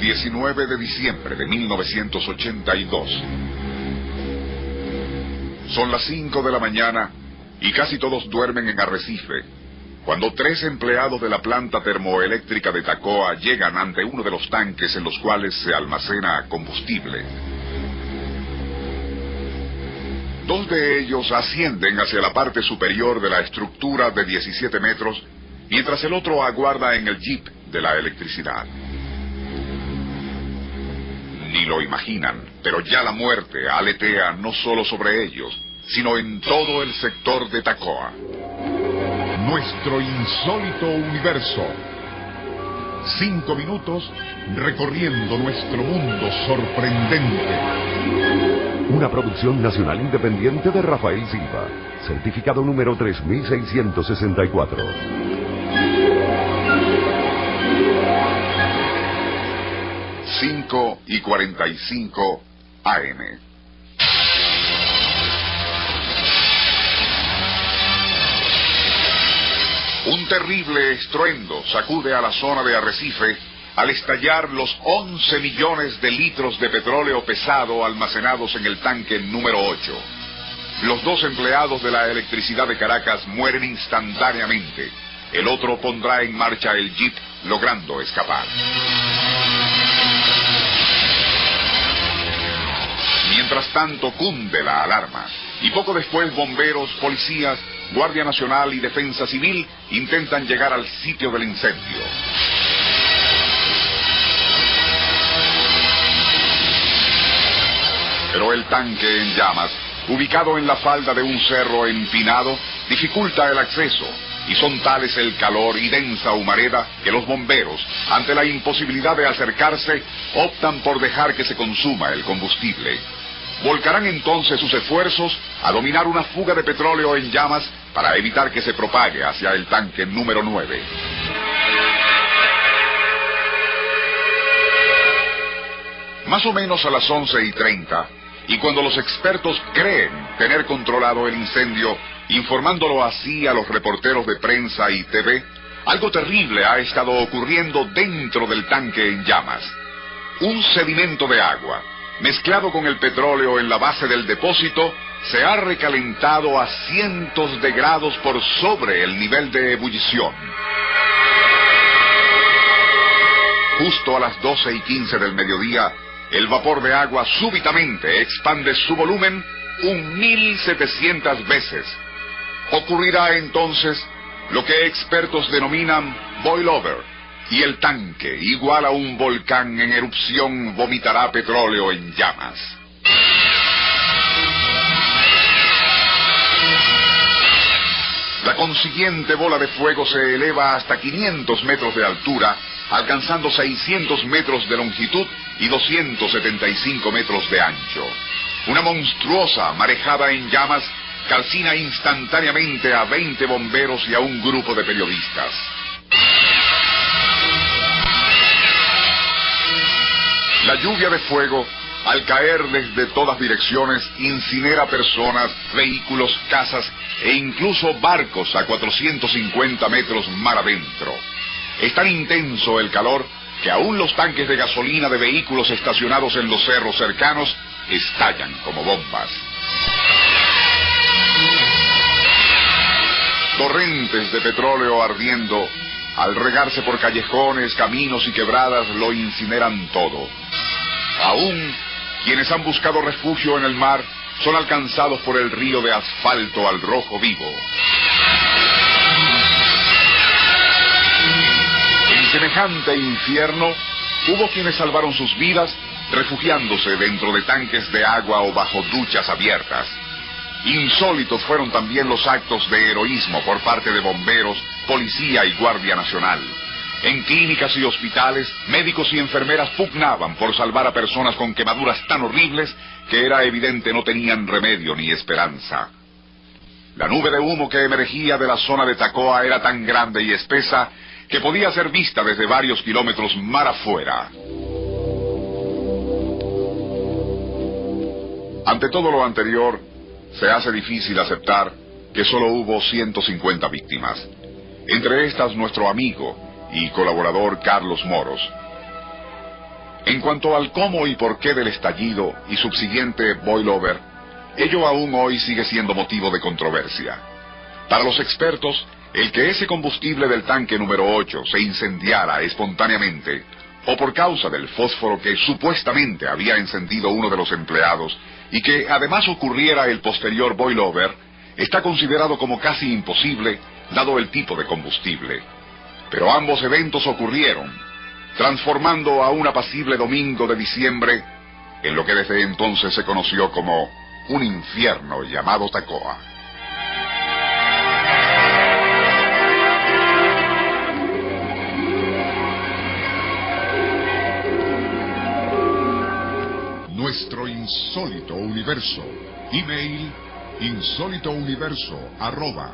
19 de diciembre de 1982. Son las 5 de la mañana y casi todos duermen en Arrecife, cuando tres empleados de la planta termoeléctrica de Tacoa llegan ante uno de los tanques en los cuales se almacena combustible. Dos de ellos ascienden hacia la parte superior de la estructura de 17 metros, mientras el otro aguarda en el jeep de la electricidad. Ni lo imaginan, pero ya la muerte aletea no solo sobre ellos, sino en todo el sector de Tacoa. Nuestro insólito universo. Cinco minutos recorriendo nuestro mundo sorprendente. Una producción nacional independiente de Rafael Silva. Certificado número 3664. 5 y 45 AM. Un terrible estruendo sacude a la zona de Arrecife al estallar los 11 millones de litros de petróleo pesado almacenados en el tanque número 8. Los dos empleados de la electricidad de Caracas mueren instantáneamente. El otro pondrá en marcha el jeep logrando escapar. Mientras tanto cunde la alarma y poco después bomberos, policías, Guardia Nacional y Defensa Civil intentan llegar al sitio del incendio. Pero el tanque en llamas, ubicado en la falda de un cerro empinado, dificulta el acceso y son tales el calor y densa humareda que los bomberos, ante la imposibilidad de acercarse, optan por dejar que se consuma el combustible. Volcarán entonces sus esfuerzos a dominar una fuga de petróleo en llamas para evitar que se propague hacia el tanque número 9. Más o menos a las 11 y 30, y cuando los expertos creen tener controlado el incendio, informándolo así a los reporteros de prensa y TV, algo terrible ha estado ocurriendo dentro del tanque en llamas. Un sedimento de agua, mezclado con el petróleo en la base del depósito, se ha recalentado a cientos de grados por sobre el nivel de ebullición. Justo a las 12 y 15 del mediodía, el vapor de agua súbitamente expande su volumen un 1700 veces. Ocurrirá entonces lo que expertos denominan boil over, y el tanque, igual a un volcán en erupción, vomitará petróleo en llamas. La consiguiente bola de fuego se eleva hasta 500 metros de altura, alcanzando 600 metros de longitud y 275 metros de ancho. Una monstruosa marejada en llamas calcina instantáneamente a 20 bomberos y a un grupo de periodistas. La lluvia de fuego, al caer desde todas direcciones, incinera personas, vehículos, casas e incluso barcos a 450 metros mar adentro. Es tan intenso el calor que aún los tanques de gasolina de vehículos estacionados en los cerros cercanos estallan como bombas. Torrentes de petróleo ardiendo, al regarse por callejones, caminos y quebradas, lo incineran todo. Aún quienes han buscado refugio en el mar son alcanzados por el río de asfalto al rojo vivo. En semejante infierno, hubo quienes salvaron sus vidas refugiándose dentro de tanques de agua o bajo duchas abiertas. Insólitos fueron también los actos de heroísmo por parte de bomberos, policía y guardia nacional. En clínicas y hospitales, médicos y enfermeras pugnaban por salvar a personas con quemaduras tan horribles que era evidente no tenían remedio ni esperanza. La nube de humo que emergía de la zona de Tacoa era tan grande y espesa que podía ser vista desde varios kilómetros mar afuera. Ante todo lo anterior, se hace difícil aceptar que solo hubo 150 víctimas. Entre estas nuestro amigo y colaborador Carlos Moros. En cuanto al cómo y por qué del estallido y subsiguiente boilover, ello aún hoy sigue siendo motivo de controversia. Para los expertos, el que ese combustible del tanque número 8 se incendiara espontáneamente, o por causa del fósforo que supuestamente había encendido uno de los empleados, y que además ocurriera el posterior boilover, está considerado como casi imposible dado el tipo de combustible. Pero ambos eventos ocurrieron, transformando a un apacible domingo de diciembre en lo que desde entonces se conoció como un infierno llamado Tacoa. Nuestro insólito universo. Email insólitouniverso arroba